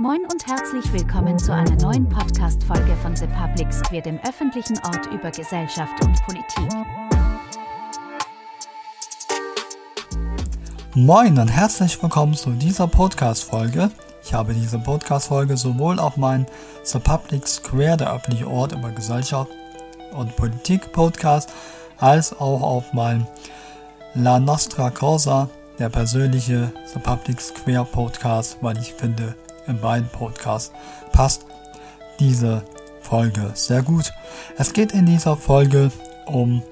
Moin und herzlich willkommen zu einer neuen Podcast-Folge von The Public Square, dem öffentlichen Ort über Gesellschaft und Politik. Moin und herzlich willkommen zu dieser Podcast-Folge. Ich habe diese Podcast-Folge sowohl auf meinem The Public Square, der öffentliche Ort über Gesellschaft und Politik Podcast, als auch auf meinem La Nostra Cosa, der persönliche The Public Square Podcast, weil ich finde, in beiden Podcasts passt diese Folge sehr gut. Es geht in dieser Folge um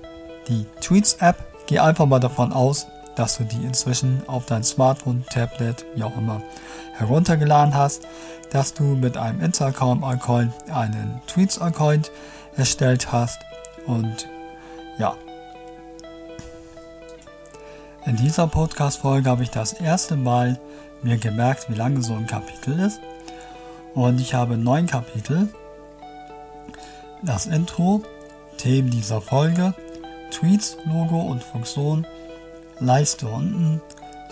die Tweets-App. Geh einfach mal davon aus, dass du die inzwischen auf dein Smartphone, Tablet, wie auch immer, heruntergeladen hast, dass du mit einem Instagram-Account einen Tweets-Account erstellt hast und ja. In dieser Podcast-Folge habe ich das erste Mal mir gemerkt, wie lange so ein Kapitel ist. Und ich habe neun Kapitel. Das Intro, Themen dieser Folge, Tweets, Logo und Funktion, Leiste unten,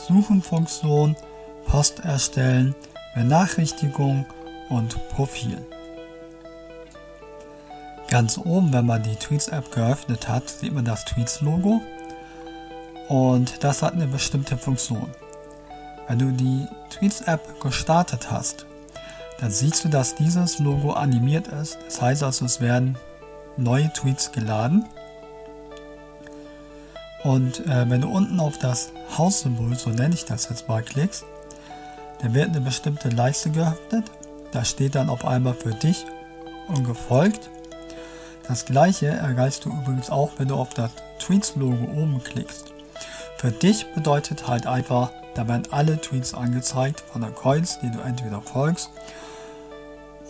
Suchenfunktion, Post erstellen, Benachrichtigung und Profil. Ganz oben, wenn man die Tweets-App geöffnet hat, sieht man das Tweets-Logo und das hat eine bestimmte Funktion. Wenn du die Tweets-App gestartet hast, dann siehst du, dass dieses Logo animiert ist. Das heißt also, es werden neue Tweets geladen. Und äh, wenn du unten auf das Haussymbol, so nenne ich das jetzt mal, klickst, dann wird eine bestimmte Leiste geöffnet. Da steht dann auf einmal für dich und gefolgt. Das gleiche erreichst du übrigens auch, wenn du auf das Tweets-Logo oben klickst. Für dich bedeutet halt einfach da werden alle Tweets angezeigt von der Coins, die du entweder folgst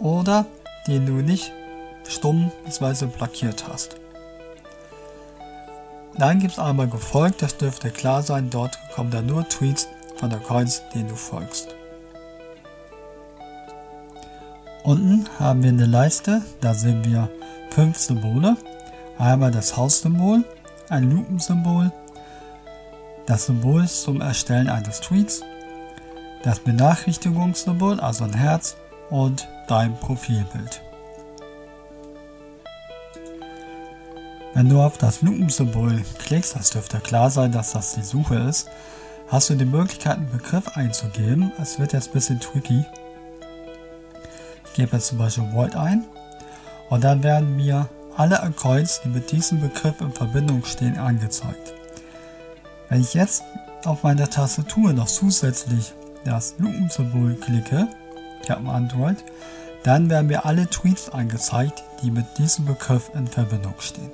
oder die du nicht stumm bzw. blockiert hast. Dann gibt es einmal gefolgt, das dürfte klar sein, dort kommen dann nur Tweets von der Coins, denen du folgst. Unten haben wir eine Leiste, da sehen wir fünf Symbole. Einmal das Haussymbol, ein Lupensymbol, das Symbol zum Erstellen eines Tweets, das Benachrichtigungssymbol, also ein Herz und dein Profilbild. Wenn du auf das Lupensymbol klickst, das dürfte klar sein, dass das die Suche ist, hast du die Möglichkeit, einen Begriff einzugeben. Es wird jetzt ein bisschen tricky. Ich gebe jetzt zum Beispiel Volt ein und dann werden mir alle Accounts, die mit diesem Begriff in Verbindung stehen, angezeigt. Wenn ich jetzt auf meiner Tastatur noch zusätzlich das Lupensymbol klicke, ich habe Android, dann werden mir alle Tweets angezeigt, die mit diesem Begriff in Verbindung stehen.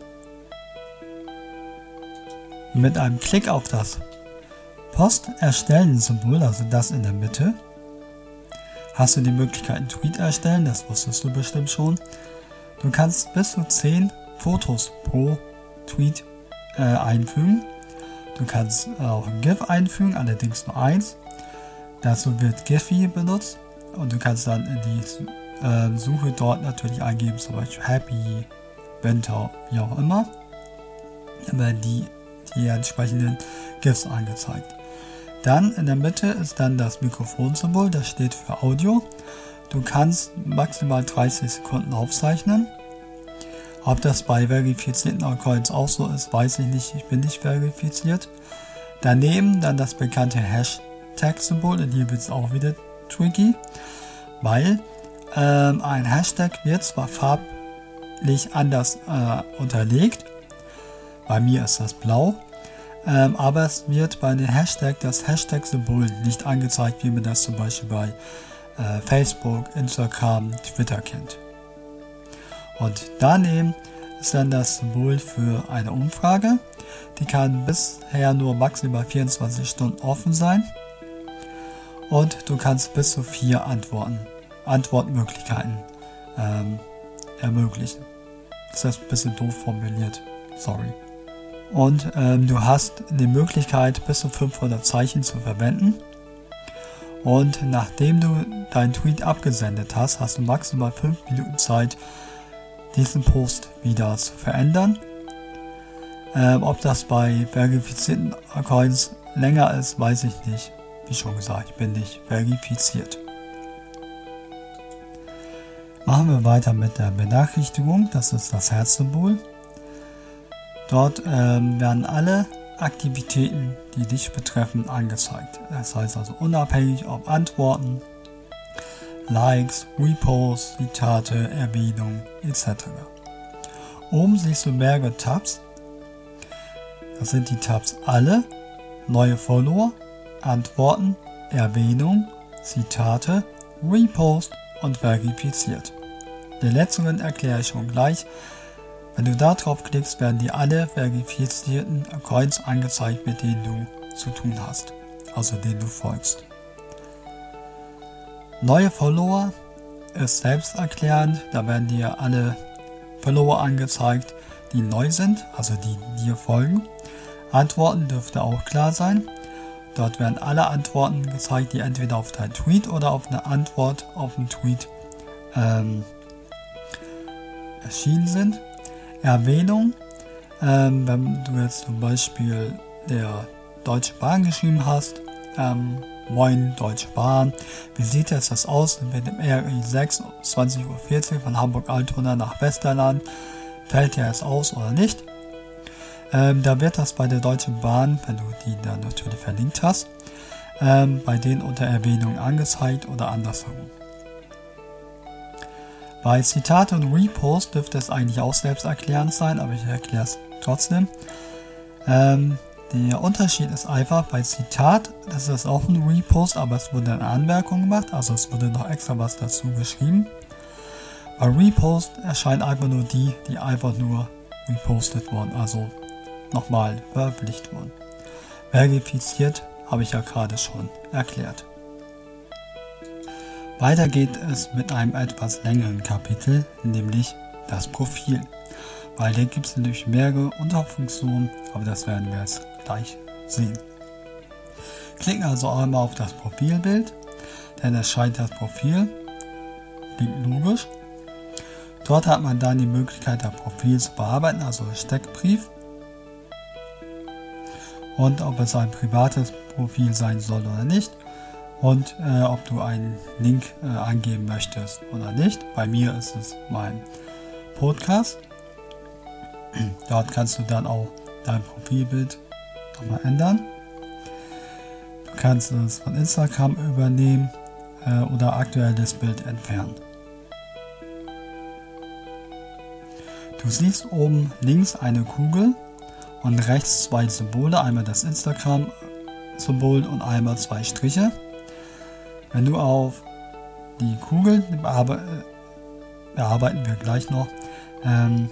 Mit einem Klick auf das Post erstellen Symbol, also das in der Mitte, hast du die Möglichkeit, einen Tweet erstellen, das wusstest du bestimmt schon. Du kannst bis zu 10 Fotos pro Tweet äh, einfügen Du kannst auch GIF einfügen, allerdings nur eins. Dazu wird Giphy benutzt und du kannst dann in die äh, Suche dort natürlich eingeben, zum Beispiel Happy, Winter, wie auch immer. Dann werden die, die entsprechenden GIFs angezeigt. Dann in der Mitte ist dann das Mikrofonsymbol, das steht für Audio. Du kannst maximal 30 Sekunden aufzeichnen. Ob das bei verifizierten Accounts auch so ist, weiß ich nicht. Ich bin nicht verifiziert. Daneben dann das bekannte Hashtag-Symbol. Und hier wird es auch wieder tricky, weil ähm, ein Hashtag wird zwar farblich anders äh, unterlegt. Bei mir ist das blau. Ähm, aber es wird bei den Hashtag das Hashtag-Symbol nicht angezeigt, wie man das zum Beispiel bei äh, Facebook, Instagram, Twitter kennt. Und daneben ist dann das Symbol für eine Umfrage. Die kann bisher nur maximal 24 Stunden offen sein. Und du kannst bis zu vier Antworten, Antwortmöglichkeiten ähm, ermöglichen. Das ist ein bisschen doof formuliert. Sorry. Und ähm, du hast die Möglichkeit, bis zu 500 Zeichen zu verwenden. Und nachdem du deinen Tweet abgesendet hast, hast du maximal 5 Minuten Zeit, diesen Post wieder zu verändern. Ähm, ob das bei verifizierten Accounts länger ist, weiß ich nicht. Wie schon gesagt, ich bin nicht verifiziert. Machen wir weiter mit der Benachrichtigung, das ist das Herzsymbol. Dort ähm, werden alle Aktivitäten, die dich betreffen, angezeigt. Das heißt also unabhängig ob Antworten, Likes, Reposts, Zitate, Erwähnungen etc. Oben siehst du mehrere Tabs. Das sind die Tabs Alle, Neue Follower, Antworten, Erwähnung, Zitate, Repost und Verifiziert. Den letzteren erkläre ich schon gleich. Wenn du da drauf klickst, werden dir alle verifizierten Accounts angezeigt, mit denen du zu tun hast, also denen du folgst. Neue Follower ist selbsterklärend, da werden dir alle Follower angezeigt, die neu sind, also die dir folgen. Antworten dürfte auch klar sein. Dort werden alle Antworten gezeigt, die entweder auf deinen Tweet oder auf eine Antwort auf einen Tweet ähm, erschienen sind. Erwähnung, ähm, wenn du jetzt zum Beispiel der Deutsche Bahn geschrieben hast, ähm, Moin Deutsche Bahn, wie sieht jetzt das aus mit dem RI 6 20.40 Uhr von Hamburg-Altona nach Westerland? Fällt dir es aus oder nicht? Ähm, da wird das bei der Deutschen Bahn, wenn du die dann natürlich verlinkt hast, ähm, bei denen unter Erwähnung angezeigt oder andersherum. Bei Zitate und Repost dürfte es eigentlich auch selbsterklärend sein, aber ich erkläre es trotzdem. Ähm, der Unterschied ist einfach, bei Zitat, das ist auch ein Repost, aber es wurde eine Anmerkung gemacht, also es wurde noch extra was dazu geschrieben. Bei Repost erscheinen einfach nur die, die einfach nur repostet wurden, also nochmal veröffentlicht wurden. Verifiziert habe ich ja gerade schon erklärt. Weiter geht es mit einem etwas längeren Kapitel, nämlich das Profil. Weil hier gibt es natürlich mehrere Unterfunktionen, aber das werden wir jetzt gleich sehen. Klicken also einmal auf das Profilbild, dann erscheint das Profil, klingt logisch. Dort hat man dann die Möglichkeit, das Profil zu bearbeiten, also Steckbrief. Und ob es ein privates Profil sein soll oder nicht und äh, ob du einen Link äh, angeben möchtest oder nicht. Bei mir ist es mein Podcast. Dort kannst du dann auch dein Profilbild nochmal ändern. Du kannst es von Instagram übernehmen äh, oder aktuelles Bild entfernen. Du siehst oben links eine Kugel und rechts zwei Symbole, einmal das Instagram-Symbol und einmal zwei Striche. Wenn du auf die Kugel bearbeiten wir gleich noch, ähm,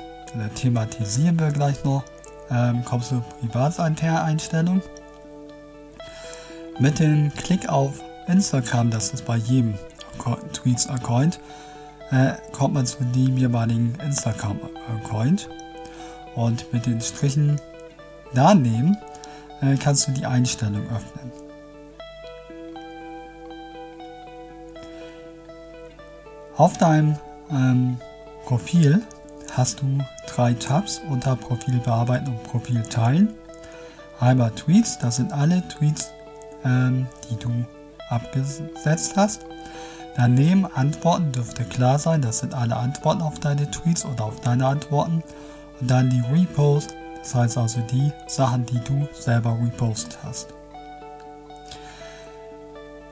thematisieren wir gleich noch, ähm, kommst du Privateinstellung. Mit dem Klick auf Instagram, das ist bei jedem Tweets-Account, äh, kommt man zu dem jeweiligen Instagram-Account. Und mit den Strichen daneben äh, kannst du die Einstellung öffnen. Auf deinem ähm, Profil hast du drei Tabs unter Profil bearbeiten und Profil teilen. Einmal Tweets, das sind alle Tweets, ähm, die du abgesetzt hast. Daneben Antworten dürfte klar sein, das sind alle Antworten auf deine Tweets oder auf deine Antworten. Und dann die Repost, das heißt also die Sachen, die du selber repostet hast.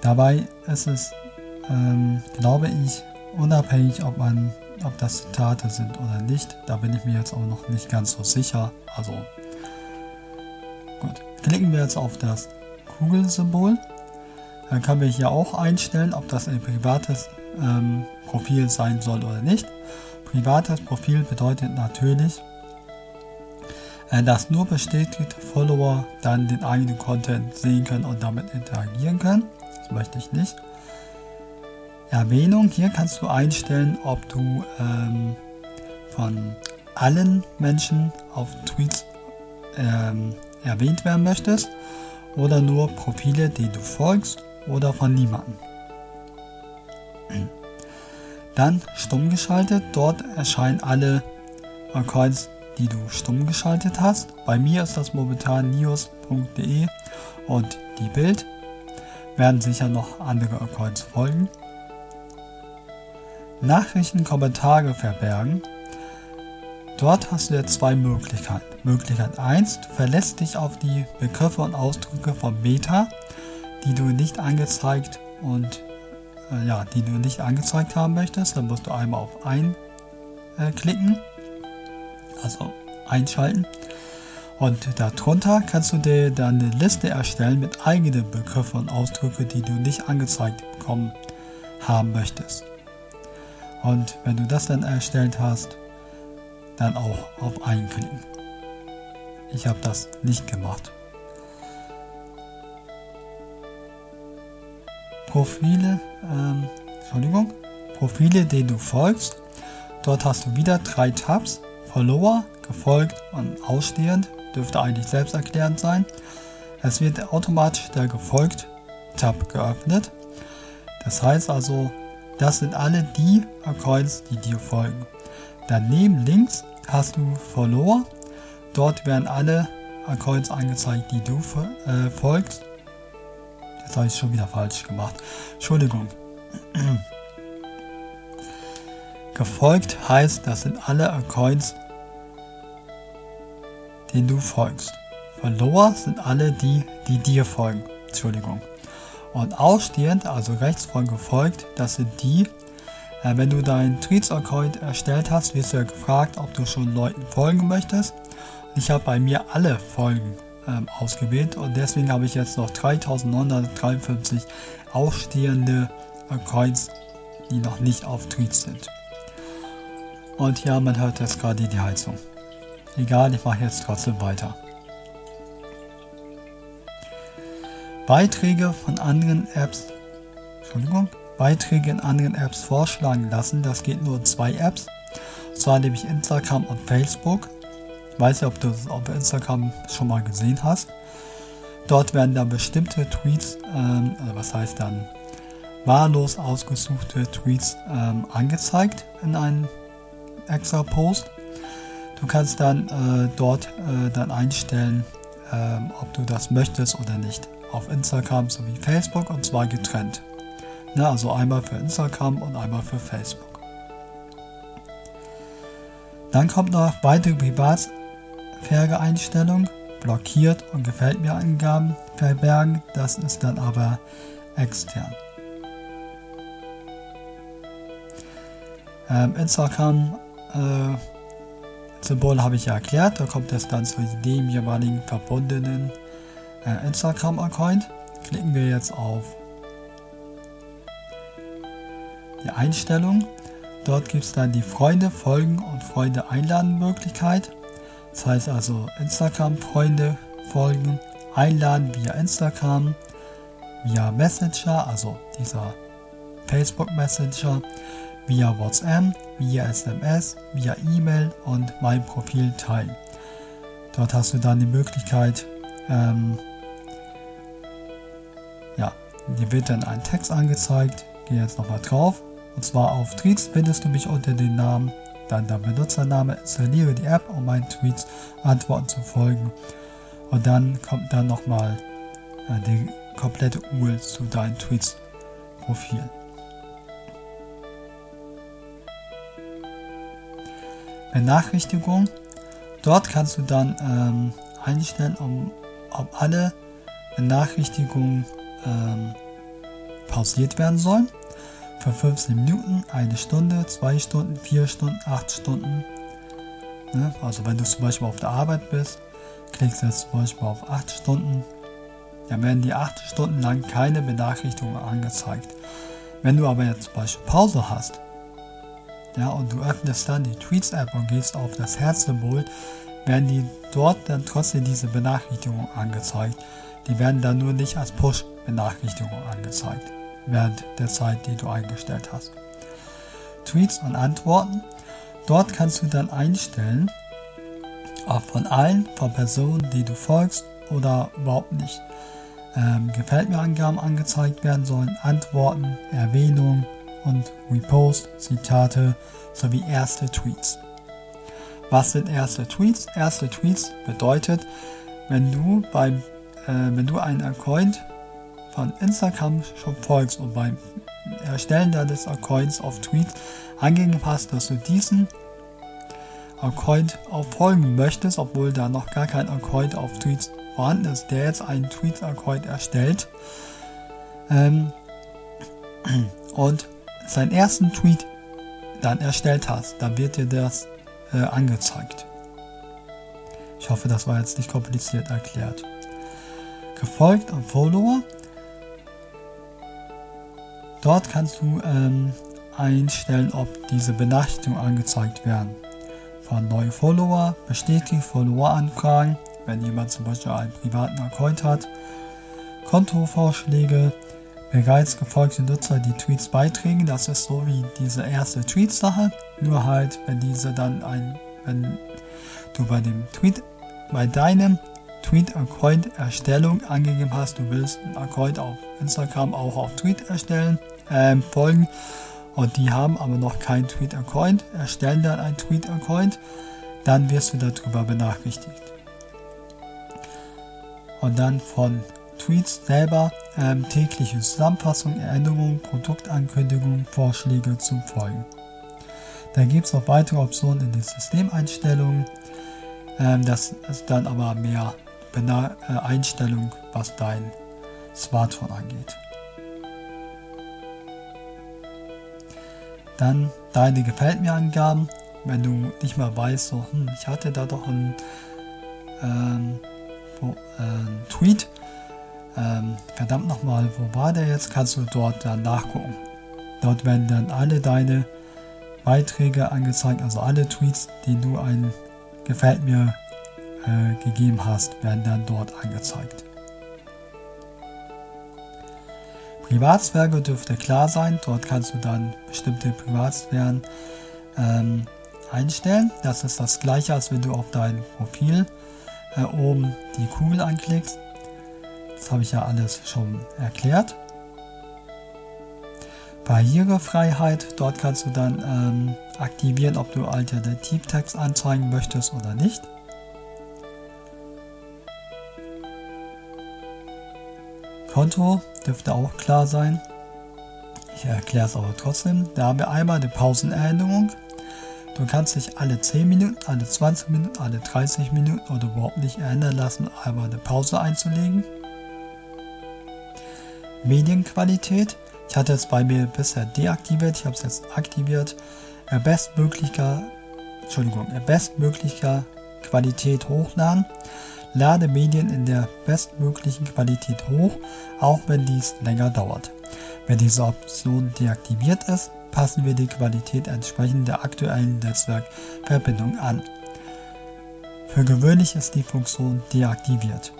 Dabei ist es, ähm, glaube ich, unabhängig, ob man, ob das Zitate sind oder nicht. Da bin ich mir jetzt auch noch nicht ganz so sicher. Also gut. Klicken wir jetzt auf das Kugelsymbol. Dann können wir hier auch einstellen, ob das ein privates ähm, Profil sein soll oder nicht. Privates Profil bedeutet natürlich, äh, dass nur bestätigte Follower dann den eigenen Content sehen können und damit interagieren können. Das möchte ich nicht. Erwähnung. Hier kannst du einstellen, ob du ähm, von allen Menschen auf Tweets ähm, erwähnt werden möchtest oder nur Profile, die du folgst oder von niemandem. Dann stumm geschaltet. Dort erscheinen alle Accounts, die du stumm geschaltet hast. Bei mir ist das momentan news.de und die Bild. Werden sicher noch andere Accounts folgen. Nachrichten, Kommentare verbergen. Dort hast du jetzt zwei Möglichkeiten. Möglichkeit 1, du verlässt dich auf die Begriffe und Ausdrücke von Meta, die du nicht angezeigt und äh, ja, die du nicht angezeigt haben möchtest. Dann musst du einmal auf einklicken, äh, also einschalten. Und darunter kannst du dir dann eine Liste erstellen mit eigenen Begriffen und Ausdrücken, die du nicht angezeigt bekommen haben möchtest. Und wenn du das dann erstellt hast, dann auch auf Einklicken. Ich habe das nicht gemacht. Profile, ähm, Entschuldigung, Profile, denen du folgst. Dort hast du wieder drei Tabs. Follower, gefolgt und ausstehend. Dürfte eigentlich selbsterklärend sein. Es wird automatisch der Gefolgt-Tab geöffnet. Das heißt also, das sind alle die Accounts, die dir folgen. Daneben links hast du Follower. Dort werden alle Accounts angezeigt, die du äh, folgst. Das habe ich schon wieder falsch gemacht. Entschuldigung. Gefolgt heißt, das sind alle Accounts, denen du folgst. Follower sind alle die, die dir folgen. Entschuldigung. Und ausstehend, also rechts von gefolgt, das sind die, äh, wenn du deinen Tweets-Account erstellt hast, wirst du ja gefragt, ob du schon Leuten folgen möchtest. Ich habe bei mir alle Folgen ähm, ausgewählt und deswegen habe ich jetzt noch 3953 ausstehende Accounts, die noch nicht auf Tweets sind. Und ja, man hört jetzt gerade die Heizung. Egal, ich mache jetzt trotzdem weiter. Beiträge von anderen Apps, Entschuldigung, Beiträge in anderen Apps vorschlagen lassen. Das geht nur in zwei Apps. Und zwar nämlich Instagram und Facebook. Ich weiß nicht, ob du das auf Instagram schon mal gesehen hast. Dort werden dann bestimmte Tweets, ähm, also was heißt dann wahllos ausgesuchte Tweets ähm, angezeigt in einem extra Post. Du kannst dann äh, dort äh, dann einstellen, äh, ob du das möchtest oder nicht. Auf Instagram sowie Facebook und zwar getrennt. Ne, also einmal für Instagram und einmal für Facebook. Dann kommt noch weitere Privatsphäre-Einstellung, blockiert und gefällt mir Angaben verbergen. Das ist dann aber extern. Ähm, Instagram äh, Symbol habe ich ja erklärt, da kommt es dann zu dem jeweiligen verbundenen äh, Instagram-Account. Klicken wir jetzt auf die Einstellung. Dort gibt es dann die Freunde folgen und Freunde einladen Möglichkeit. Das heißt also Instagram Freunde folgen, einladen via Instagram, via Messenger, also dieser Facebook Messenger, via WhatsApp, via SMS, via E-Mail und mein Profil teilen. Dort hast du dann die Möglichkeit, ähm, dir wird dann ein Text angezeigt. Gehe jetzt nochmal drauf. Und zwar auf Tweets findest du mich unter dem Namen, dann der Benutzername, installiere die App, um meinen Tweets Antworten zu folgen. Und dann kommt dann nochmal äh, die komplette URL zu deinem Tweets-Profil. Benachrichtigung. Dort kannst du dann ähm, einstellen, um, ob alle Benachrichtigungen ähm, pausiert werden sollen. Für 15 Minuten, eine Stunde, zwei Stunden, vier Stunden, acht Stunden. Ne? Also wenn du zum Beispiel auf der Arbeit bist, klickst du jetzt zum Beispiel auf 8 Stunden, dann werden die 8 Stunden lang keine Benachrichtigungen angezeigt. Wenn du aber jetzt zum Beispiel Pause hast, ja, und du öffnest dann die Tweets-App und gehst auf das Herzsymbol, werden die dort dann trotzdem diese Benachrichtigungen angezeigt. Die werden dann nur nicht als Push-Benachrichtigung angezeigt, während der Zeit, die du eingestellt hast. Tweets und Antworten. Dort kannst du dann einstellen, ob von allen, von Personen, die du folgst oder überhaupt nicht. Ähm, gefällt mir Angaben angezeigt werden sollen, Antworten, Erwähnungen, und Repost, Zitate sowie erste Tweets. Was sind erste Tweets? Erste Tweets bedeutet, wenn du beim, äh, wenn du einen Account von Instagram schon folgst und beim Erstellen deines Accounts auf Tweets angegeben hast, dass du diesen Account auch folgen möchtest, obwohl da noch gar kein Account auf Tweets vorhanden ist, der jetzt einen Tweet-Account erstellt ähm, und seinen ersten Tweet dann erstellt hast, dann wird dir das äh, angezeigt. Ich hoffe, das war jetzt nicht kompliziert erklärt. Gefolgt am Follower. Dort kannst du ähm, einstellen, ob diese Benachrichtigungen angezeigt werden. Von neuen Follower, bestätigt Follower-Anfragen, wenn jemand zum Beispiel einen privaten Account hat, Kontovorschläge, bereits gefolgte Nutzer die Tweets beitragen. Das ist so wie diese erste Tweet-Sache, nur halt, wenn diese dann ein, wenn du bei dem Tweet, bei deinem Tweet-Account Erstellung angegeben hast, du willst einen Account auf Instagram auch auf Tweet erstellen, äh, folgen und die haben aber noch keinen Tweet-Account, erstellen dann einen Tweet-Account, dann wirst du darüber benachrichtigt. Und dann von Tweets selber ähm, tägliche Zusammenfassung, Erinnerungen, Produktankündigungen, Vorschläge zum Folgen. Da gibt es noch weitere Optionen in den Systemeinstellungen. Ähm, das ist dann aber mehr Bena äh, Einstellung, was dein Smartphone angeht. Dann deine Gefällt mir Angaben, wenn du nicht mal weißt, so, hm, ich hatte da doch einen, ähm, wo, äh, einen Tweet, ähm, verdammt nochmal, wo war der jetzt? Kannst du dort dann nachgucken. Dort werden dann alle deine Beiträge angezeigt, also alle Tweets, die du ein Gefällt mir äh, gegeben hast, werden dann dort angezeigt. Privatsphäre dürfte klar sein. Dort kannst du dann bestimmte Privatsphären ähm, einstellen. Das ist das gleiche, als wenn du auf dein Profil äh, oben die Kugel anklickst. Das habe ich ja alles schon erklärt. Barrierefreiheit, dort kannst du dann ähm, aktivieren, ob du Alternativtext anzeigen möchtest oder nicht. Konto dürfte auch klar sein. Ich erkläre es aber trotzdem. Da haben wir einmal eine Pausenerinnerung. Du kannst dich alle 10 Minuten, alle 20 Minuten, alle 30 Minuten oder überhaupt nicht erinnern lassen, einmal eine Pause einzulegen. Medienqualität. Ich hatte es bei mir bisher deaktiviert, ich habe es jetzt aktiviert. Bestmöglicher, Entschuldigung, bestmöglicher Qualität hochladen. Lade Medien in der bestmöglichen Qualität hoch, auch wenn dies länger dauert. Wenn diese Option deaktiviert ist, passen wir die Qualität entsprechend der aktuellen Netzwerkverbindung an. Für gewöhnlich ist die Funktion deaktiviert.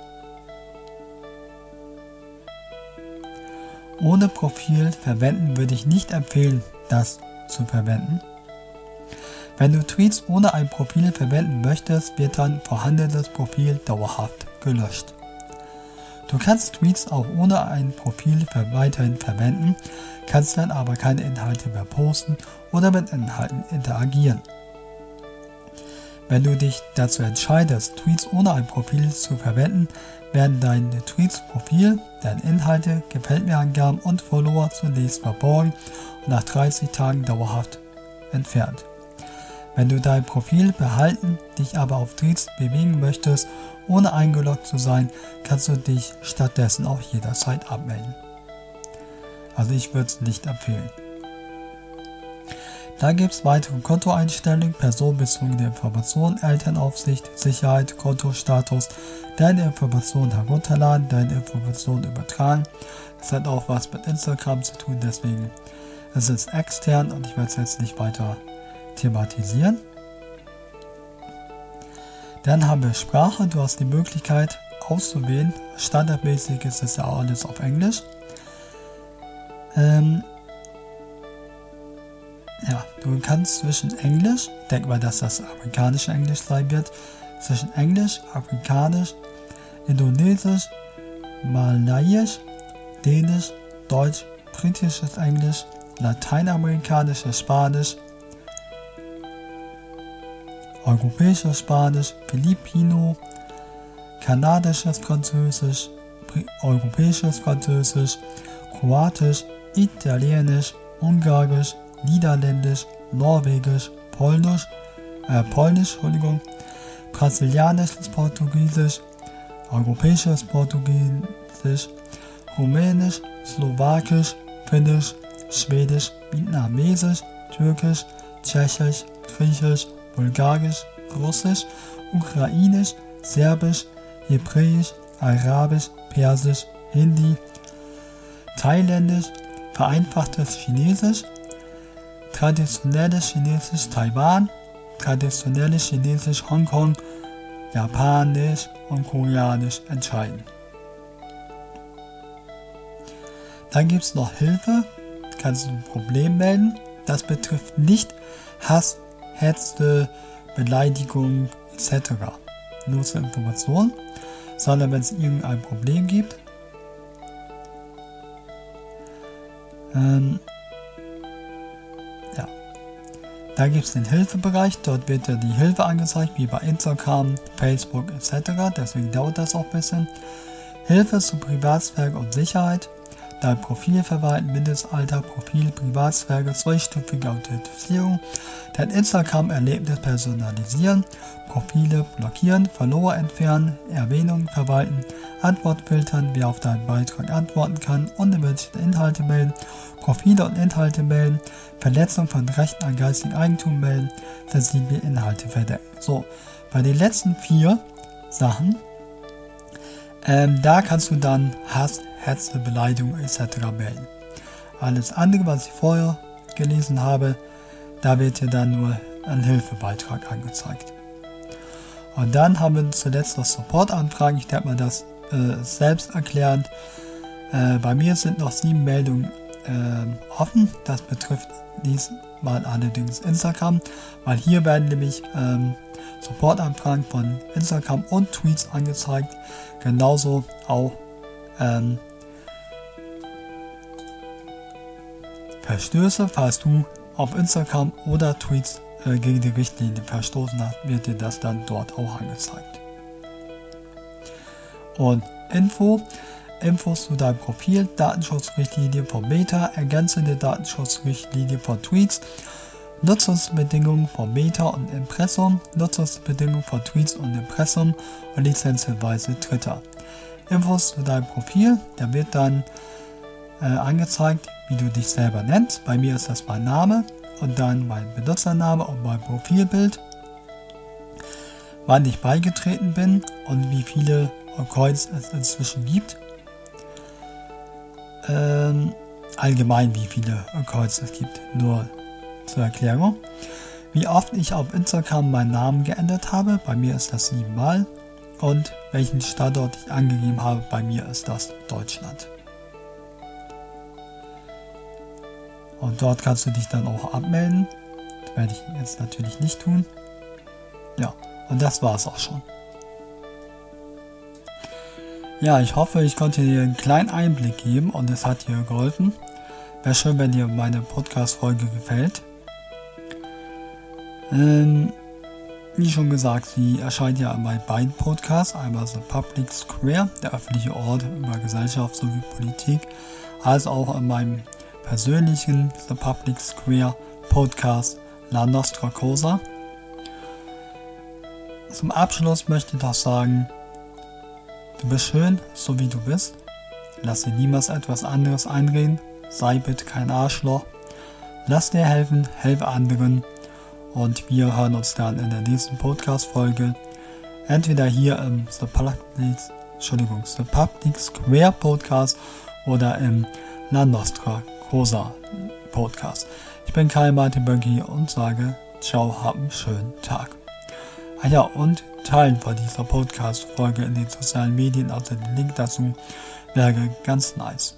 Ohne Profil verwenden würde ich nicht empfehlen, das zu verwenden. Wenn du Tweets ohne ein Profil verwenden möchtest, wird dein vorhandenes Profil dauerhaft gelöscht. Du kannst Tweets auch ohne ein Profil weiterhin verwenden, kannst dann aber keine Inhalte mehr posten oder mit Inhalten interagieren. Wenn du dich dazu entscheidest, Tweets ohne ein Profil zu verwenden, werden deine Tweets Profil, deine Inhalte, Gefällt mir Angaben und Follower zunächst verborgen und nach 30 Tagen dauerhaft entfernt. Wenn du dein Profil behalten, dich aber auf Tweets bewegen möchtest, ohne eingeloggt zu sein, kannst du dich stattdessen auch jederzeit abmelden. Also ich würde es nicht empfehlen. Da gibt es weitere Kontoeinstellungen, personenbezogene Informationen, Elternaufsicht, Sicherheit, Kontostatus, deine Informationen herunterladen, deine Informationen übertragen. Das hat auch was mit Instagram zu tun, deswegen ist es extern und ich werde es jetzt nicht weiter thematisieren. Dann haben wir Sprache. Du hast die Möglichkeit auszuwählen. Standardmäßig ist es ja alles auf Englisch. Ähm, ja, du kannst zwischen Englisch, denk mal, dass das amerikanische Englisch sein wird, zwischen Englisch, Afrikanisch, Indonesisch, Malayisch, Dänisch, Deutsch, britisches Englisch, lateinamerikanisches Spanisch, europäisches Spanisch, Filipino, kanadisches Französisch, europäisches Französisch, Kroatisch, Italienisch, Ungarisch, Niederländisch, Norwegisch, Polnisch, äh, Polnisch, Entschuldigung, Brasilianisches Portugiesisch, Europäisches Portugiesisch, Rumänisch, Slowakisch, Finnisch, Schwedisch, Vietnamesisch, Türkisch, Tschechisch, Griechisch, Bulgarisch, Russisch, Ukrainisch, Serbisch, Hebräisch, Arabisch, Persisch, Hindi, Thailändisch, vereinfachtes Chinesisch, traditionelles Chinesisch Taiwan, traditionelles Chinesisch Hongkong, Japanisch und Koreanisch entscheiden. Dann gibt es noch Hilfe, kannst du ein Problem melden. Das betrifft nicht Hass, Hetze, Beleidigung etc. Nur zur Information, sondern wenn es irgendein Problem gibt. Ähm, ja. Da gibt es den Hilfebereich, dort wird dir die Hilfe angezeigt, wie bei Instagram, Facebook etc. Deswegen dauert das auch ein bisschen. Hilfe zu Privatsphäre und Sicherheit Dein Profil verwalten, Mindestalter, Profil, Privatsphäre, zweistufige Authentifizierung, dein Instagram-Erlebnis personalisieren, Profile blockieren, Follower entfernen, Erwähnungen verwalten, Antwort filtern, wer auf deinen Beitrag antworten kann, unerwünschte Inhalte melden, Profile und Inhalte melden, Verletzung von Rechten an geistigen Eigentum melden, sensible Inhalte verdecken. So, bei den letzten vier Sachen, ähm, da kannst du dann Hass, Hetze, Beleidigung etc. melden. Alles andere, was ich vorher gelesen habe, da wird dir dann nur ein Hilfebeitrag angezeigt. Und dann haben wir zuletzt noch Supportanfragen. Ich denke mal, das äh, selbst erklärend. Äh, bei mir sind noch sieben Meldungen äh, offen. Das betrifft diesmal allerdings Instagram, weil hier werden nämlich ähm, Supportanfragen von Instagram und Tweets angezeigt. Genauso auch ähm, Verstöße, falls du auf Instagram oder Tweets äh, gegen die Richtlinie verstoßen hast, wird dir das dann dort auch angezeigt. Und Info, Infos zu deinem Profil, Datenschutzrichtlinie von Meta, ergänzende Datenschutzrichtlinie von Tweets, Nutzungsbedingungen von Meta und Impressum, Nutzungsbedingungen von Tweets und Impressum und Lizenzhinweise Dritter. Infos zu deinem Profil, da wird dann äh, angezeigt, wie du dich selber nennst. Bei mir ist das mein Name und dann mein Benutzername und mein Profilbild, wann ich beigetreten bin und wie viele Coins es inzwischen gibt. Ähm, allgemein wie viele Coins es gibt, nur zur Erklärung. Wie oft ich auf Instagram meinen Namen geändert habe, bei mir ist das siebenmal. Und welchen Standort ich angegeben habe, bei mir ist das Deutschland. Und dort kannst du dich dann auch abmelden. Das werde ich jetzt natürlich nicht tun. Ja, und das war es auch schon. Ja, ich hoffe, ich konnte dir einen kleinen Einblick geben und es hat dir geholfen. Wäre schön, wenn dir meine Podcast-Folge gefällt. Ähm, wie schon gesagt, sie erscheint ja meinen beiden Podcasts, einmal The Public Square, der öffentliche Ort über Gesellschaft sowie Politik, als auch in meinem persönlichen The Public Square Podcast La Nostra Cosa. Zum Abschluss möchte ich noch sagen, du bist schön, so wie du bist. Lass dir niemals etwas anderes einreden. Sei bitte kein Arschloch. Lass dir helfen, helfe anderen. Und wir hören uns dann in der nächsten Podcast-Folge. Entweder hier im The Public, Entschuldigung, The Public Square Podcast oder im La Nostra Rosa Podcast. Ich bin Kai Martin Bönki und sage Ciao, hab einen schönen Tag. Ah ja, und teilen von dieser Podcast-Folge in den sozialen Medien, also den Link dazu wäre ganz nice.